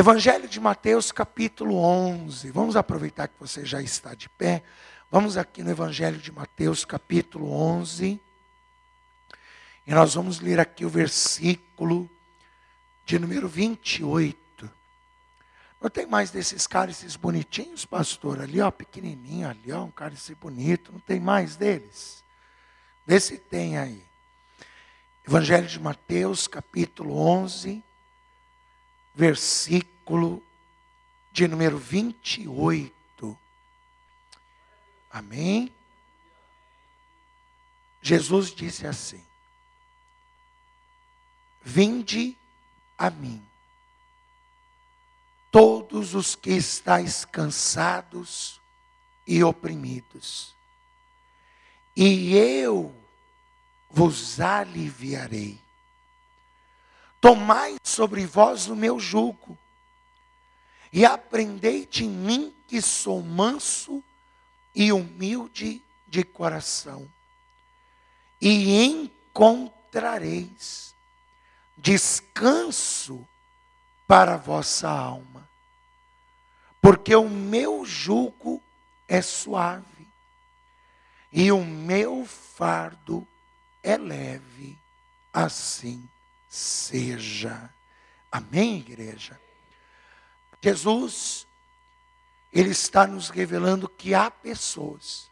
Evangelho de Mateus, capítulo 11. Vamos aproveitar que você já está de pé. Vamos aqui no Evangelho de Mateus, capítulo 11. E nós vamos ler aqui o versículo de número 28. Não tem mais desses cálices bonitinhos, pastor? Ali, ó, pequenininho, ali, ó, um cálice bonito. Não tem mais deles? Vê se tem aí. Evangelho de Mateus, capítulo 11, versículo de número 28. Amém? Jesus disse assim: Vinde a mim, todos os que estáis cansados e oprimidos, e eu vos aliviarei. Tomai sobre vós o meu jugo, e aprendei de mim que sou manso e humilde de coração, e encontrareis descanso para a vossa alma, porque o meu jugo é suave e o meu fardo é leve, assim seja. Amém, igreja? Jesus, Ele está nos revelando que há pessoas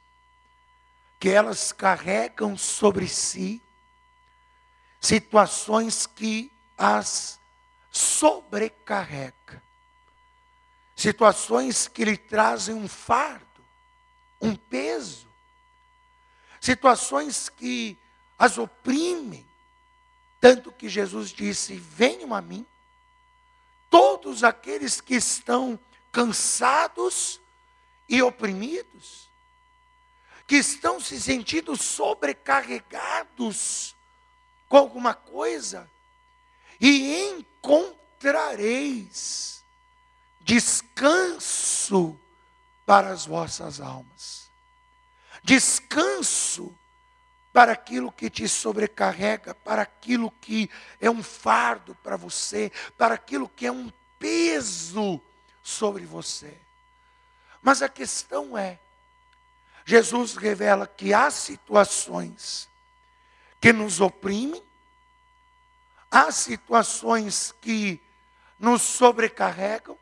que elas carregam sobre si situações que as sobrecarrega, situações que lhe trazem um fardo, um peso, situações que as oprimem, tanto que Jesus disse: Venham a mim, todos aqueles que estão cansados e oprimidos, que estão se sentindo sobrecarregados com alguma coisa, e encontrareis descanso para as vossas almas. Descanso para aquilo que te sobrecarrega, para aquilo que é um fardo para você, para aquilo que é um peso sobre você. Mas a questão é, Jesus revela que há situações que nos oprimem, há situações que nos sobrecarregam,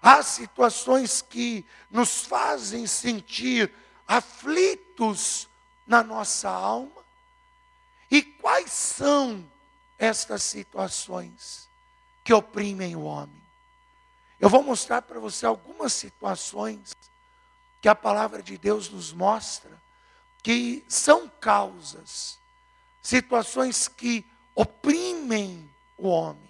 há situações que nos fazem sentir aflitos na nossa alma. E quais são estas situações que oprimem o homem? Eu vou mostrar para você algumas situações que a palavra de Deus nos mostra que são causas, situações que oprimem o homem,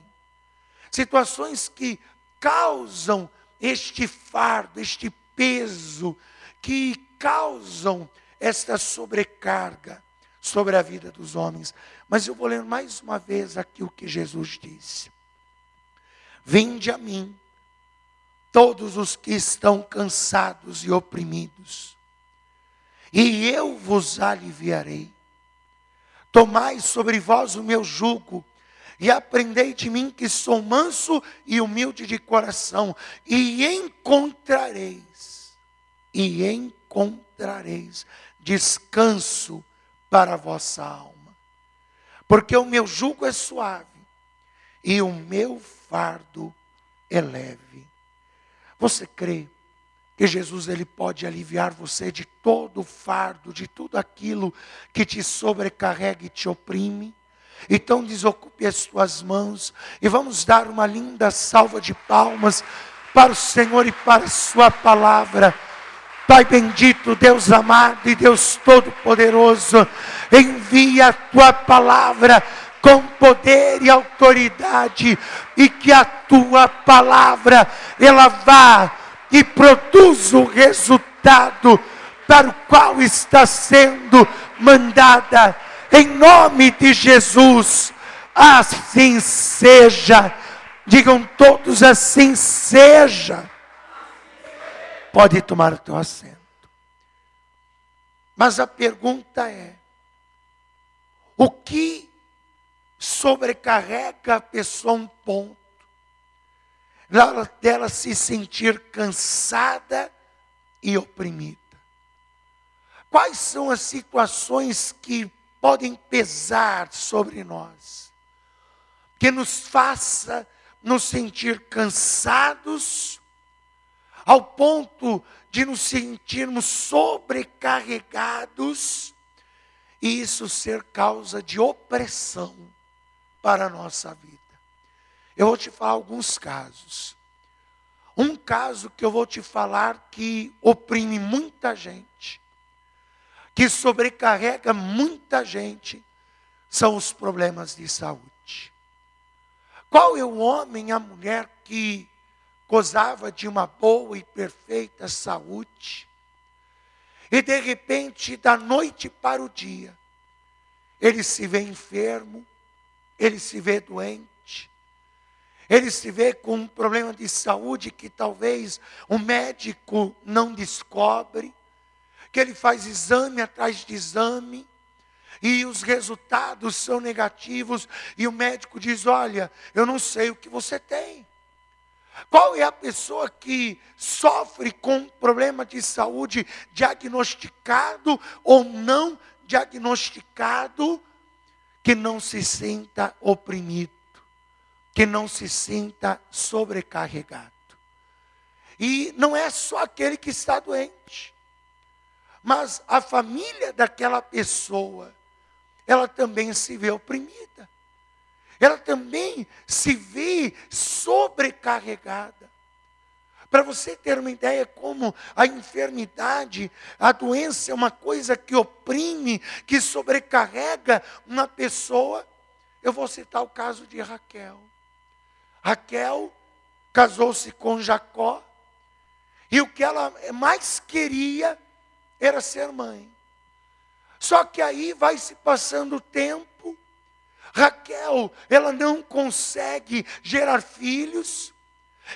situações que causam este fardo, este peso, que causam esta sobrecarga sobre a vida dos homens. Mas eu vou ler mais uma vez aqui o que Jesus disse: Vinde a mim, todos os que estão cansados e oprimidos, e eu vos aliviarei. Tomai sobre vós o meu jugo, e aprendei de mim que sou manso e humilde de coração, e encontrareis, e encontrareis descanso para a vossa alma. Porque o meu jugo é suave e o meu fardo é leve. Você crê que Jesus ele pode aliviar você de todo o fardo, de tudo aquilo que te sobrecarrega e te oprime? Então desocupe as tuas mãos e vamos dar uma linda salva de palmas para o Senhor e para a sua palavra. Pai bendito, Deus amado e Deus todo-poderoso, envia a tua palavra com poder e autoridade e que a tua palavra ela vá e produza o resultado para o qual está sendo mandada em nome de Jesus. Assim seja. Digam todos assim seja. Pode tomar o teu assento. Mas a pergunta é: o que sobrecarrega a pessoa um ponto dela se sentir cansada e oprimida. Quais são as situações que podem pesar sobre nós, que nos faça nos sentir cansados, ao ponto de nos sentirmos sobrecarregados, e isso ser causa de opressão para a nossa vida. Eu vou te falar alguns casos. Um caso que eu vou te falar que oprime muita gente, que sobrecarrega muita gente, são os problemas de saúde. Qual é o homem, a mulher que gozava de uma boa e perfeita saúde, e de repente, da noite para o dia, ele se vê enfermo, ele se vê doente, ele se vê com um problema de saúde que talvez o médico não descobre, que ele faz exame atrás de exame, e os resultados são negativos, e o médico diz: Olha, eu não sei o que você tem. Qual é a pessoa que sofre com problema de saúde diagnosticado ou não diagnosticado, que não se sinta oprimido, que não se sinta sobrecarregado? E não é só aquele que está doente, mas a família daquela pessoa, ela também se vê oprimida ela também se vê sobrecarregada. Para você ter uma ideia como a enfermidade, a doença é uma coisa que oprime, que sobrecarrega uma pessoa. Eu vou citar o caso de Raquel. Raquel casou-se com Jacó, e o que ela mais queria era ser mãe. Só que aí vai se passando o tempo, Raquel, ela não consegue gerar filhos.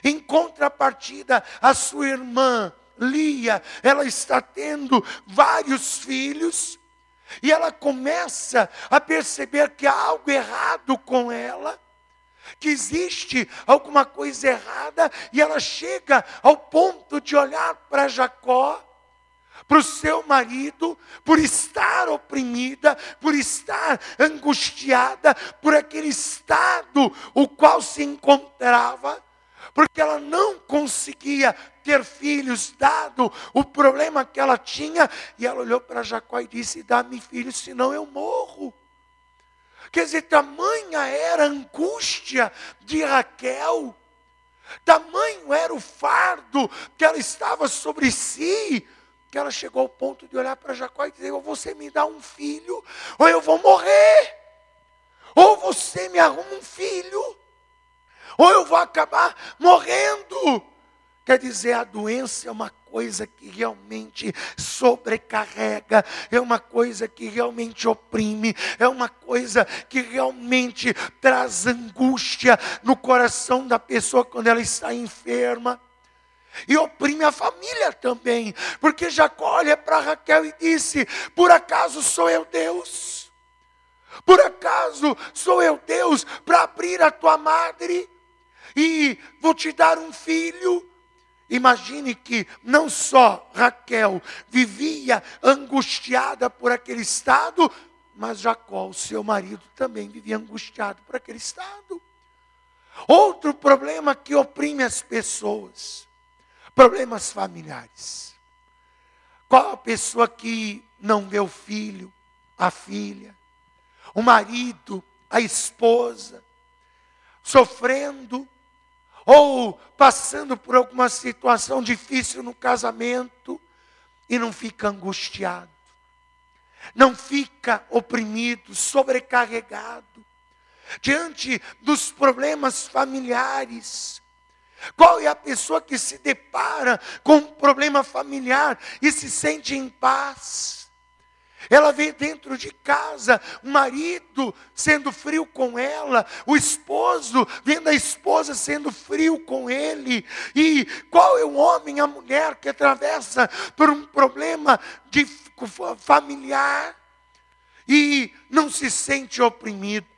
Em contrapartida, a sua irmã Lia, ela está tendo vários filhos. E ela começa a perceber que há algo errado com ela, que existe alguma coisa errada, e ela chega ao ponto de olhar para Jacó para o seu marido, por estar oprimida, por estar angustiada, por aquele estado o qual se encontrava, porque ela não conseguia ter filhos, dado o problema que ela tinha, e ela olhou para Jacó e disse: Dá-me filhos, senão eu morro. Quer dizer, tamanha era a angústia de Raquel, tamanho era o fardo que ela estava sobre si, que ela chegou ao ponto de olhar para Jacó e dizer: ou você me dá um filho, ou eu vou morrer. Ou você me arruma um filho, ou eu vou acabar morrendo. Quer dizer, a doença é uma coisa que realmente sobrecarrega, é uma coisa que realmente oprime, é uma coisa que realmente traz angústia no coração da pessoa quando ela está enferma. E oprime a família também, porque Jacó olha para Raquel e disse: Por acaso sou eu Deus? Por acaso sou eu Deus para abrir a tua madre e vou te dar um filho? Imagine que não só Raquel vivia angustiada por aquele estado, mas Jacó, seu marido, também vivia angustiado por aquele estado. Outro problema que oprime as pessoas Problemas familiares. Qual a pessoa que não vê o filho, a filha, o marido, a esposa, sofrendo ou passando por alguma situação difícil no casamento e não fica angustiado, não fica oprimido, sobrecarregado diante dos problemas familiares, qual é a pessoa que se depara com um problema familiar e se sente em paz? Ela vê dentro de casa o marido sendo frio com ela, o esposo vendo a esposa sendo frio com ele. E qual é o homem, a mulher que atravessa por um problema de familiar e não se sente oprimido?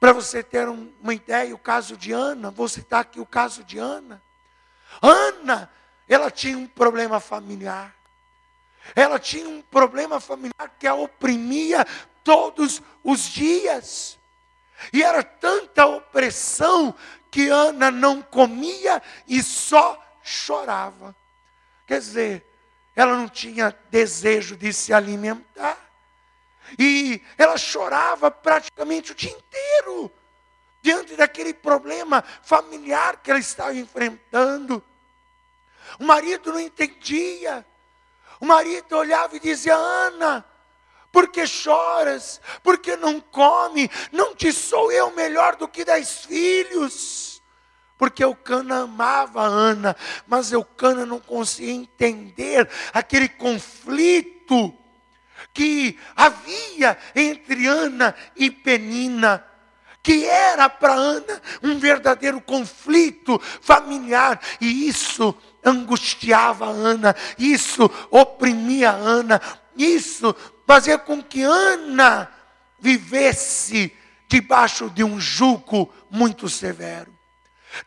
Para você ter uma ideia, o caso de Ana, vou citar aqui o caso de Ana. Ana, ela tinha um problema familiar. Ela tinha um problema familiar que a oprimia todos os dias. E era tanta opressão que Ana não comia e só chorava. Quer dizer, ela não tinha desejo de se alimentar. E ela chorava praticamente o dia inteiro, diante daquele problema familiar que ela estava enfrentando. O marido não entendia. O marido olhava e dizia: Ana, por que choras? Por que não come? Não te sou eu melhor do que dez filhos? Porque Eucana amava Ana, mas Eucana não conseguia entender aquele conflito que havia entre Ana e Penina, que era para Ana um verdadeiro conflito familiar, e isso angustiava Ana, isso oprimia Ana, isso fazia com que Ana vivesse debaixo de um jugo muito severo,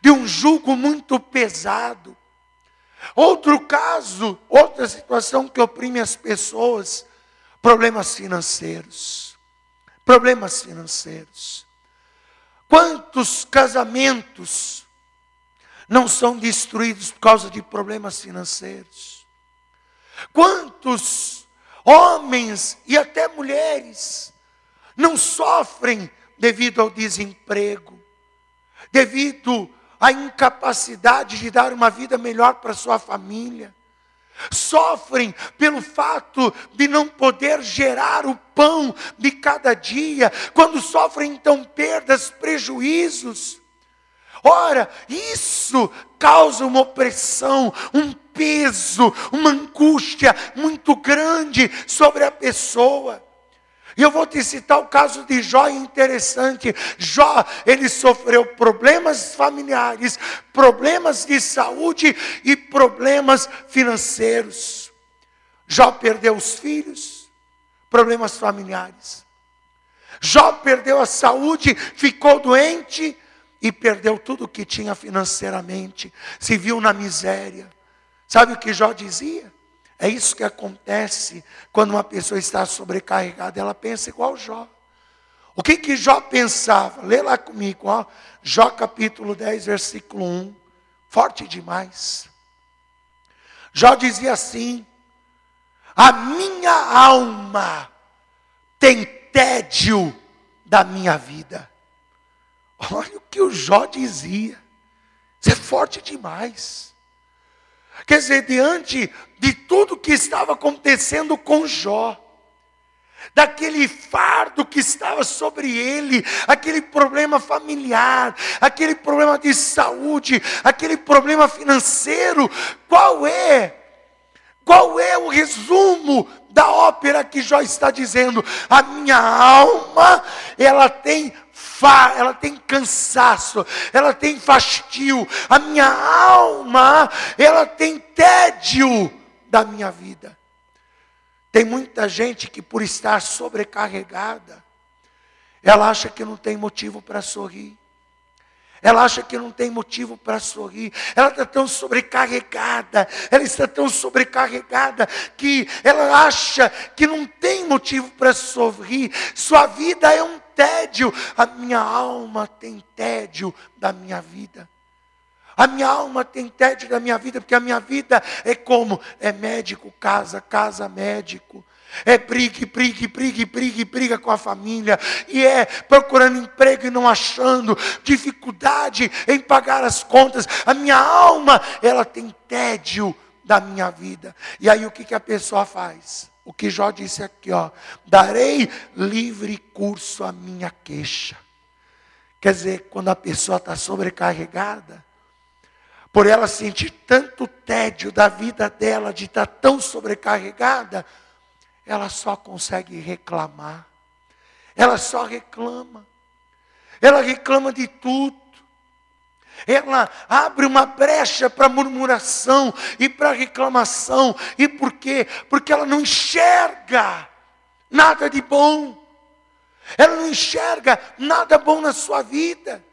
de um jugo muito pesado. Outro caso, outra situação que oprime as pessoas, problemas financeiros. Problemas financeiros. Quantos casamentos não são destruídos por causa de problemas financeiros? Quantos homens e até mulheres não sofrem devido ao desemprego, devido à incapacidade de dar uma vida melhor para sua família? Sofrem pelo fato de não poder gerar o pão de cada dia, quando sofrem então perdas, prejuízos. Ora, isso causa uma opressão, um peso, uma angústia muito grande sobre a pessoa. E eu vou te citar o caso de Jó interessante. Jó, ele sofreu problemas familiares, problemas de saúde e problemas financeiros. Jó perdeu os filhos, problemas familiares. Jó perdeu a saúde, ficou doente e perdeu tudo o que tinha financeiramente, se viu na miséria. Sabe o que Jó dizia? É isso que acontece quando uma pessoa está sobrecarregada, ela pensa igual Jó. O que que Jó pensava? Lê lá comigo, ó. Jó capítulo 10, versículo 1. Forte demais. Jó dizia assim: A minha alma tem tédio da minha vida. Olha o que o Jó dizia. Isso é forte demais. Quer dizer, diante de tudo que estava acontecendo com Jó, daquele fardo que estava sobre ele, aquele problema familiar, aquele problema de saúde, aquele problema financeiro, qual é? Qual é o resumo da ópera que Jó está dizendo? A minha alma, ela tem fa, ela tem cansaço, ela tem fastio. A minha alma, ela tem tédio da minha vida. Tem muita gente que por estar sobrecarregada, ela acha que não tem motivo para sorrir. Ela acha que não tem motivo para sorrir. Ela está tão sobrecarregada. Ela está tão sobrecarregada que ela acha que não tem motivo para sorrir. Sua vida é um tédio. A minha alma tem tédio da minha vida. A minha alma tem tédio da minha vida, porque a minha vida é como? É médico, casa, casa, médico. É briga, briga, briga, briga, briga com a família. E é procurando emprego e não achando. Dificuldade em pagar as contas. A minha alma, ela tem tédio da minha vida. E aí o que, que a pessoa faz? O que Jó disse aqui, ó. Darei livre curso à minha queixa. Quer dizer, quando a pessoa está sobrecarregada, por ela sentir tanto tédio da vida dela, de estar tá tão sobrecarregada, ela só consegue reclamar. Ela só reclama. Ela reclama de tudo. Ela abre uma brecha para murmuração e para reclamação. E por quê? Porque ela não enxerga nada de bom. Ela não enxerga nada bom na sua vida.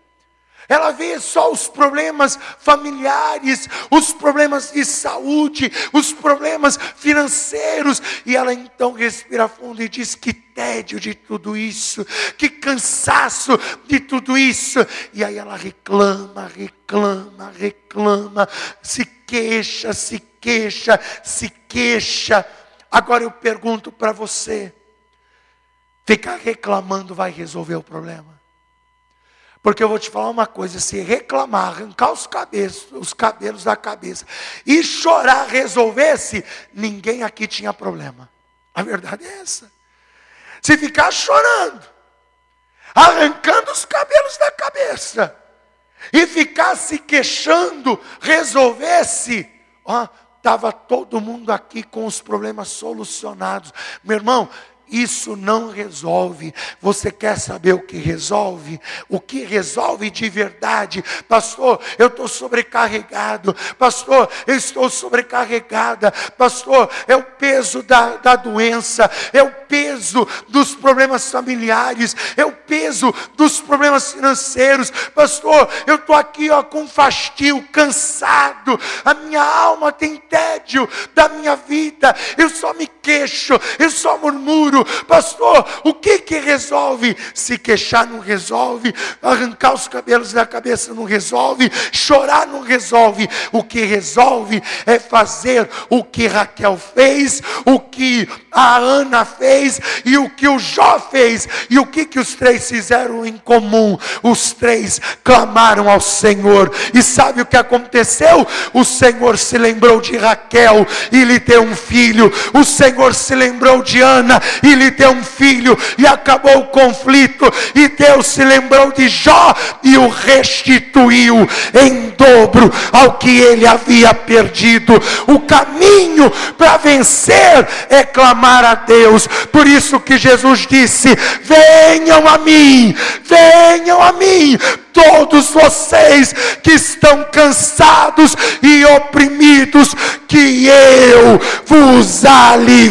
Ela vê só os problemas familiares, os problemas de saúde, os problemas financeiros. E ela então respira fundo e diz: Que tédio de tudo isso, que cansaço de tudo isso. E aí ela reclama, reclama, reclama, se queixa, se queixa, se queixa. Agora eu pergunto para você: ficar reclamando vai resolver o problema? Porque eu vou te falar uma coisa: se reclamar, arrancar os cabelos, os cabelos da cabeça e chorar resolvesse, ninguém aqui tinha problema. A verdade é essa. Se ficar chorando, arrancando os cabelos da cabeça e ficar se queixando, resolvesse, ó, estava todo mundo aqui com os problemas solucionados. Meu irmão, isso não resolve. Você quer saber o que resolve? O que resolve de verdade? Pastor, eu estou sobrecarregado. Pastor, eu estou sobrecarregada. Pastor, é o peso da, da doença, é o peso dos problemas familiares, é o peso dos problemas financeiros. Pastor, eu estou aqui ó, com fastio, cansado. A minha alma tem tédio da minha vida. Eu só me queixo, eu só murmuro pastor, o que que resolve? Se queixar não resolve, arrancar os cabelos da cabeça não resolve, chorar não resolve. O que resolve é fazer o que Raquel fez, o que a Ana fez e o que o Jó fez. E o que que os três fizeram em comum? Os três clamaram ao Senhor. E sabe o que aconteceu? O Senhor se lembrou de Raquel e lhe deu um filho. O Senhor se lembrou de Ana e lhe deu um filho, e acabou o conflito, e Deus se lembrou de Jó e o restituiu em dobro ao que ele havia perdido. O caminho para vencer é clamar a Deus, por isso que Jesus disse: Venham a mim, venham a mim, todos vocês que estão cansados e oprimidos, que eu vos aliviarei.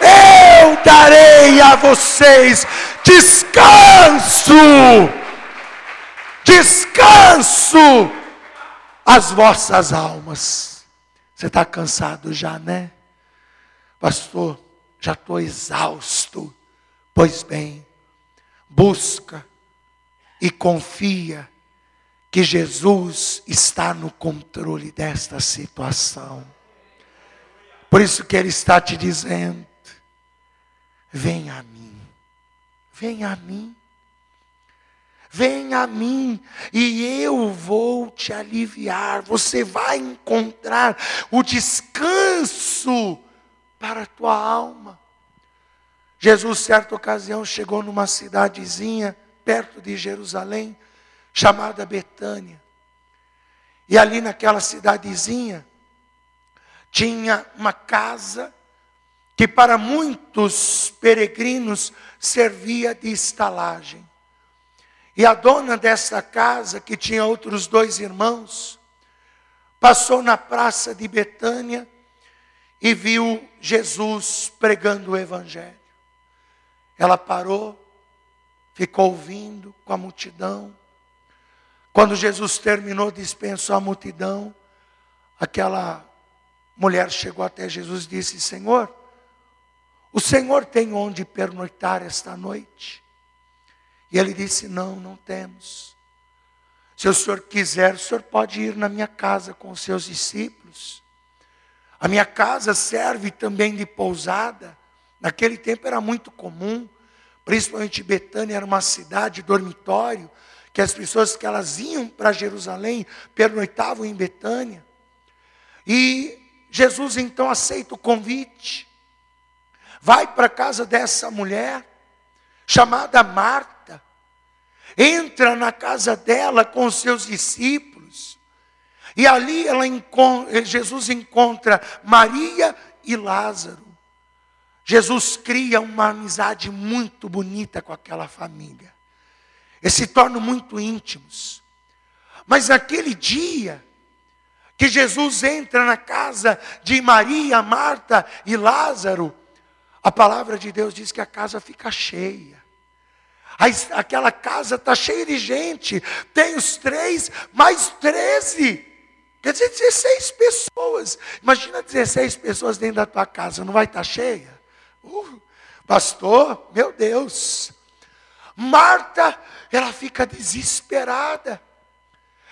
Eu darei a vocês descanso, descanso as vossas almas. Você está cansado já, né? Pastor, já estou exausto. Pois bem, busca e confia que Jesus está no controle desta situação. Por isso que Ele está te dizendo: vem a mim, vem a mim, vem a mim, e eu vou te aliviar. Você vai encontrar o descanso para a tua alma. Jesus, certa ocasião, chegou numa cidadezinha perto de Jerusalém, chamada Betânia. E ali naquela cidadezinha, tinha uma casa que para muitos peregrinos servia de estalagem. E a dona dessa casa, que tinha outros dois irmãos, passou na praça de Betânia e viu Jesus pregando o Evangelho. Ela parou, ficou ouvindo com a multidão. Quando Jesus terminou, dispensou a multidão. Aquela mulher chegou até Jesus e disse: Senhor, o Senhor tem onde pernoitar esta noite? E ele disse: Não, não temos. Se o senhor quiser, o senhor pode ir na minha casa com os seus discípulos. A minha casa serve também de pousada. Naquele tempo era muito comum, principalmente Betânia era uma cidade dormitório, que as pessoas que elas iam para Jerusalém pernoitavam em Betânia. E Jesus então aceita o convite. Vai para a casa dessa mulher, chamada Marta. Entra na casa dela com os seus discípulos. E ali ela Jesus encontra Maria e Lázaro. Jesus cria uma amizade muito bonita com aquela família. Eles se tornam muito íntimos. Mas naquele dia, que Jesus entra na casa de Maria, Marta e Lázaro, a palavra de Deus diz que a casa fica cheia. Aquela casa está cheia de gente. Tem os três, mais treze. Quer dizer, 16 pessoas. Imagina 16 pessoas dentro da tua casa, não vai estar tá cheia? Uh, pastor, meu Deus. Marta, ela fica desesperada.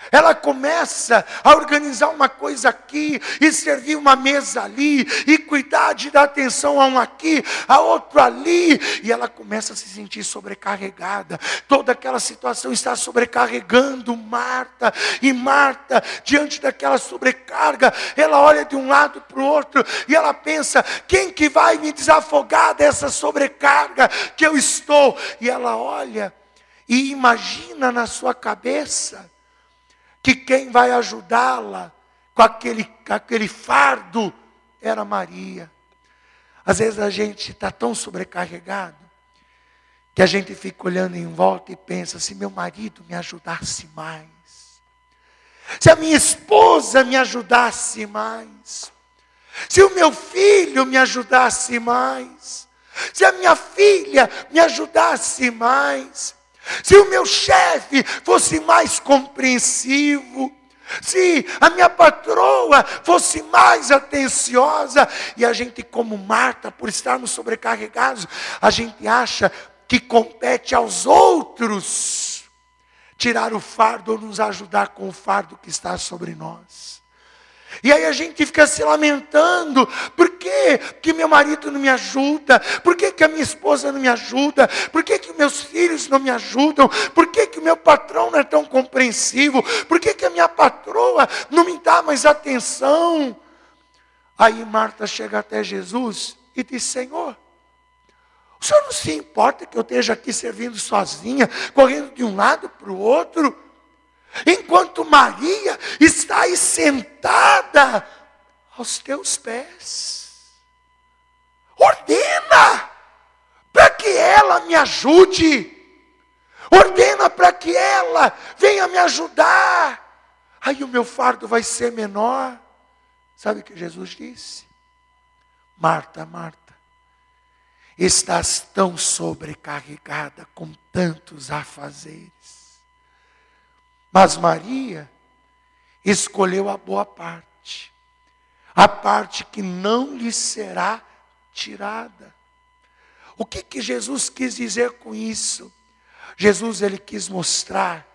Ela começa a organizar uma coisa aqui, e servir uma mesa ali, e cuidar de dar atenção a um aqui, a outro ali, e ela começa a se sentir sobrecarregada. Toda aquela situação está sobrecarregando Marta, e Marta, diante daquela sobrecarga, ela olha de um lado para o outro, e ela pensa: quem que vai me desafogar dessa sobrecarga que eu estou? E ela olha e imagina na sua cabeça que quem vai ajudá-la com aquele, aquele fardo era Maria. Às vezes a gente está tão sobrecarregado que a gente fica olhando em volta e pensa: se meu marido me ajudasse mais, se a minha esposa me ajudasse mais, se o meu filho me ajudasse mais, se a minha filha me ajudasse mais, se o meu chefe fosse mais compreensivo, se a minha patroa fosse mais atenciosa, e a gente, como Marta, por estarmos sobrecarregados, a gente acha que compete aos outros tirar o fardo ou nos ajudar com o fardo que está sobre nós. E aí a gente fica se lamentando, por que, que meu marido não me ajuda? Por que, que a minha esposa não me ajuda? Por que, que meus filhos não me ajudam? Por que, que o meu patrão não é tão compreensivo? Por que, que a minha patroa não me dá mais atenção? Aí Marta chega até Jesus e diz: Senhor, o senhor não se importa que eu esteja aqui servindo sozinha, correndo de um lado para o outro? Enquanto Maria está aí sentada aos teus pés. Ordena para que ela me ajude. Ordena para que ela venha me ajudar. Aí o meu fardo vai ser menor. Sabe o que Jesus disse? Marta, Marta, estás tão sobrecarregada com tantos afazeres mas Maria escolheu a boa parte, a parte que não lhe será tirada. O que, que Jesus quis dizer com isso? Jesus ele quis mostrar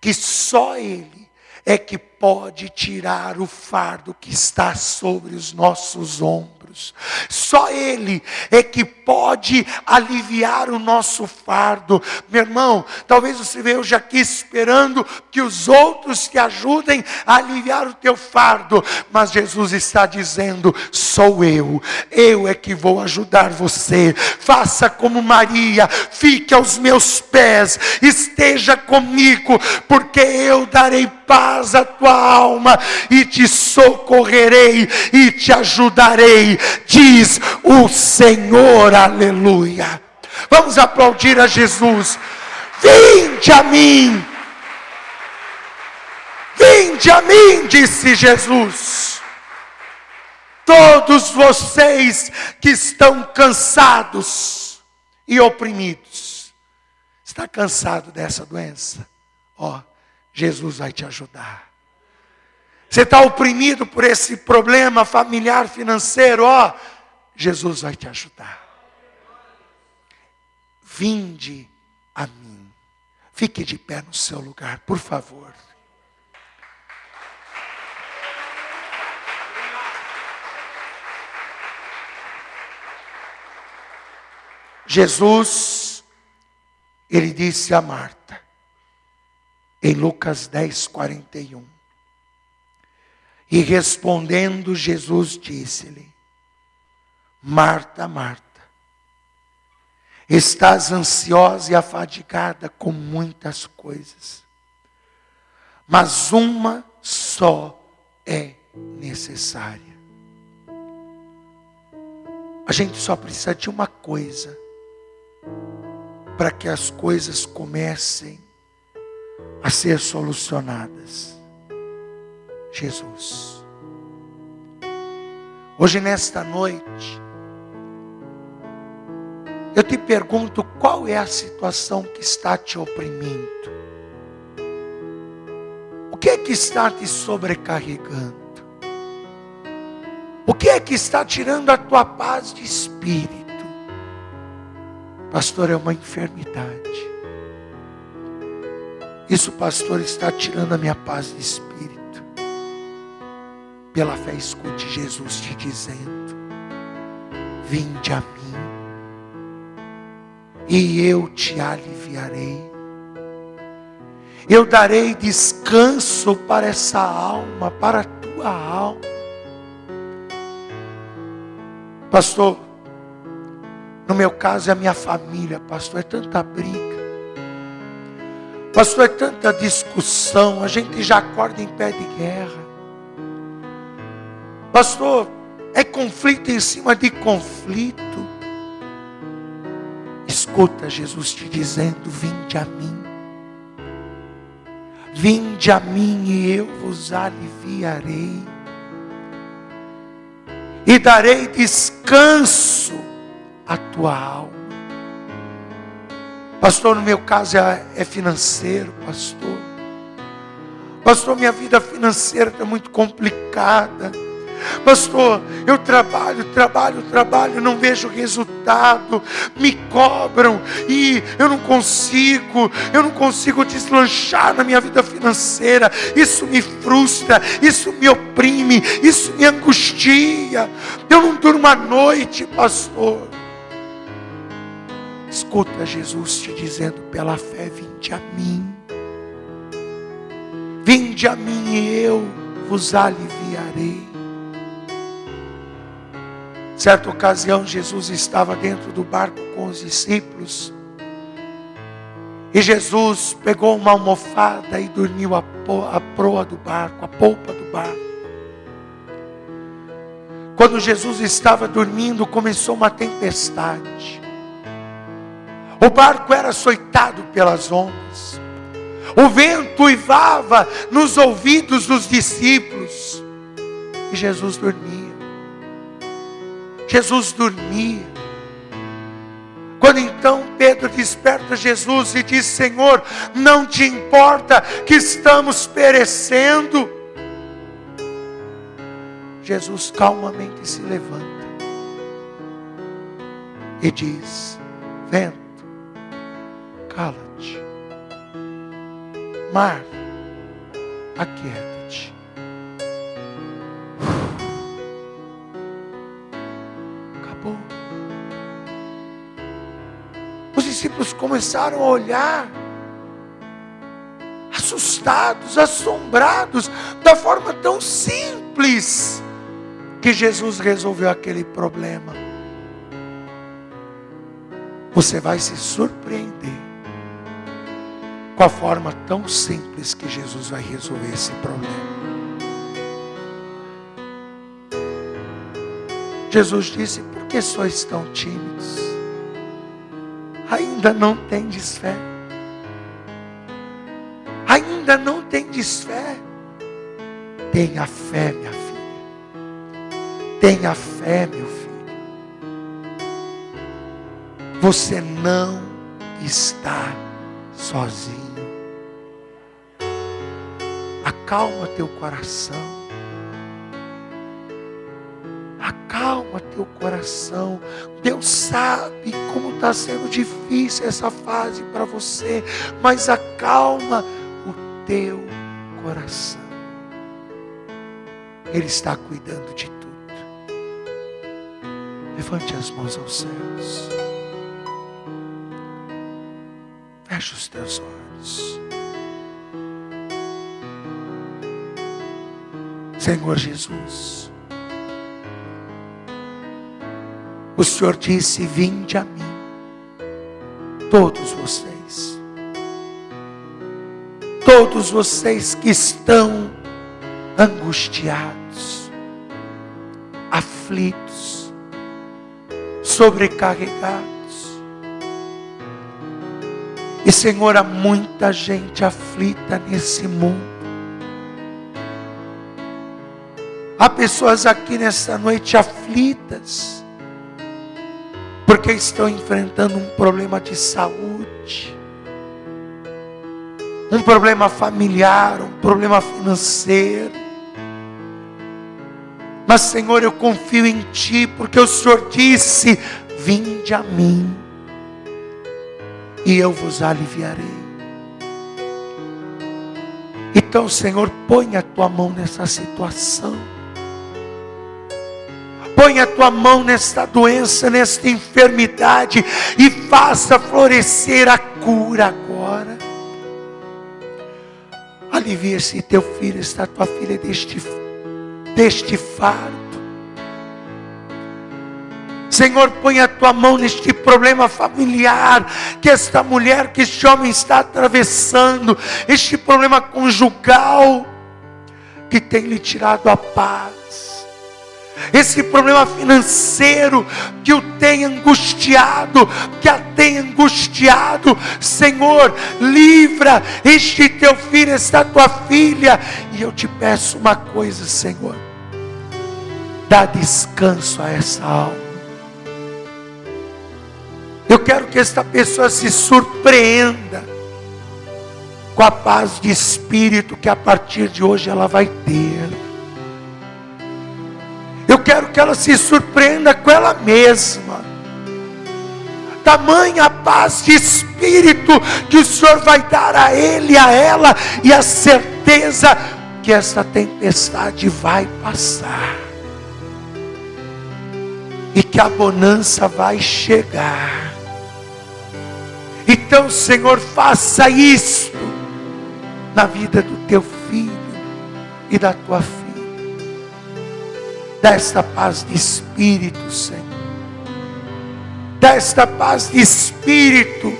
que só Ele é que pode tirar o fardo que está sobre os nossos ombros. Só Ele é que pode aliviar o nosso fardo. Meu irmão, talvez você veja aqui esperando que os outros te ajudem a aliviar o teu fardo, mas Jesus está dizendo: sou eu, eu é que vou ajudar você. Faça como Maria, fique aos meus pés, esteja comigo, porque eu darei paz à tua alma e te socorrerei e te ajudarei, diz o Senhor aleluia. Vamos aplaudir a Jesus. Vinde a mim. Vinde a mim, disse Jesus. Todos vocês que estão cansados e oprimidos. Está cansado dessa doença? Ó, Jesus vai te ajudar. Você está oprimido por esse problema familiar, financeiro, ó, Jesus vai te ajudar. Vinde a mim. Fique de pé no seu lugar, por favor. Jesus, ele disse a Marta, em Lucas 10, 41. E respondendo, Jesus disse-lhe: Marta, Marta, Estás ansiosa e afadigada com muitas coisas, mas uma só é necessária. A gente só precisa de uma coisa para que as coisas comecem a ser solucionadas. Jesus. Hoje, nesta noite, eu te pergunto qual é a situação que está te oprimindo. O que é que está te sobrecarregando? O que é que está tirando a tua paz de espírito? Pastor, é uma enfermidade. Isso, pastor, está tirando a minha paz de espírito. Pela fé, escute Jesus te dizendo: Vinde a mim, e eu te aliviarei. Eu darei descanso para essa alma, para a tua alma. Pastor, no meu caso é a minha família, pastor, é tanta briga. Pastor, é tanta discussão, a gente já acorda em pé de guerra. Pastor, é conflito em cima de conflito. Escuta Jesus te dizendo: Vinde a mim. Vinde a mim e eu vos aliviarei. E darei descanso à tua alma. Pastor, no meu caso é, é financeiro, pastor. Pastor, minha vida financeira está muito complicada. Pastor, eu trabalho, trabalho, trabalho, não vejo resultado, me cobram e eu não consigo, eu não consigo deslanchar na minha vida financeira. Isso me frustra, isso me oprime, isso me angustia. Eu não durmo à noite, pastor. Escuta Jesus te dizendo pela fé: vinde a mim. Vinde a mim e eu vos aliviarei. Certa ocasião, Jesus estava dentro do barco com os discípulos. E Jesus pegou uma almofada e dormiu a, proa do barco, a polpa do barco. Quando Jesus estava dormindo, começou uma tempestade. O barco era açoitado pelas ondas. O vento uivava nos ouvidos dos discípulos. E Jesus dormia. Jesus dormia. Quando então Pedro desperta Jesus e diz: Senhor, não te importa que estamos perecendo? Jesus calmamente se levanta e diz: Vento, cala-te. Mar, aquieta-te. Discípulos começaram a olhar, assustados, assombrados, da forma tão simples que Jesus resolveu aquele problema. Você vai se surpreender com a forma tão simples que Jesus vai resolver esse problema. Jesus disse: Por que sois tão tímidos? Ainda não tendes fé? Ainda não tendes fé? Tenha fé, minha filha. Tenha fé, meu filho. Você não está sozinho acalma teu coração. Acalma teu coração. Deus sabe como está sendo difícil essa fase para você, mas acalma o teu coração. Ele está cuidando de tudo. Levante as mãos aos céus. Feche os teus olhos. Senhor Jesus. O Senhor disse: Vinde a mim, todos vocês, todos vocês que estão angustiados, aflitos, sobrecarregados. E Senhor, há muita gente aflita nesse mundo Há pessoas aqui nesta noite aflitas, porque estão enfrentando um problema de saúde, um problema familiar, um problema financeiro. Mas, Senhor, eu confio em Ti, porque o Senhor disse: Vinde a mim, e eu vos aliviarei. Então, Senhor, põe a tua mão nessa situação. Põe a tua mão nesta doença, nesta enfermidade e faça florescer a cura agora. Alivia esse teu filho, esta tua filha deste, deste fardo. Senhor, põe a tua mão neste problema familiar que esta mulher, que este homem está atravessando, este problema conjugal que tem lhe tirado a paz. Esse problema financeiro que o tem angustiado, que a tem angustiado, Senhor, livra este teu filho, esta tua filha, e eu te peço uma coisa, Senhor, dá descanso a essa alma. Eu quero que esta pessoa se surpreenda com a paz de espírito que a partir de hoje ela vai ter. Eu quero que ela se surpreenda com ela mesma. Tamanha paz de espírito que o Senhor vai dar a ele, a ela, e a certeza que essa tempestade vai passar. E que a bonança vai chegar. Então, Senhor, faça isto na vida do teu filho e da tua filha. Dá esta paz de espírito, Senhor. Dá esta paz de espírito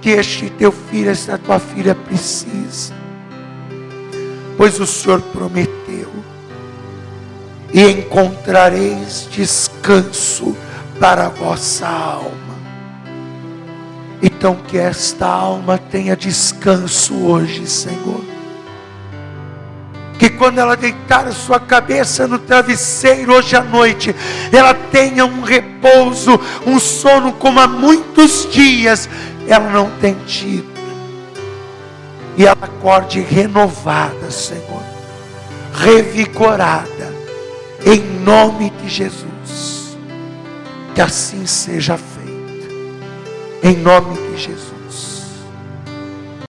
que este teu filho, esta tua filha precisa. Pois o Senhor prometeu: e encontrareis descanso para a vossa alma. Então que esta alma tenha descanso hoje, Senhor. Quando ela deitar a sua cabeça no travesseiro hoje à noite, ela tenha um repouso, um sono como há muitos dias ela não tem tido. E ela acorde renovada, Senhor, revigorada, em nome de Jesus. Que assim seja feito em nome de Jesus.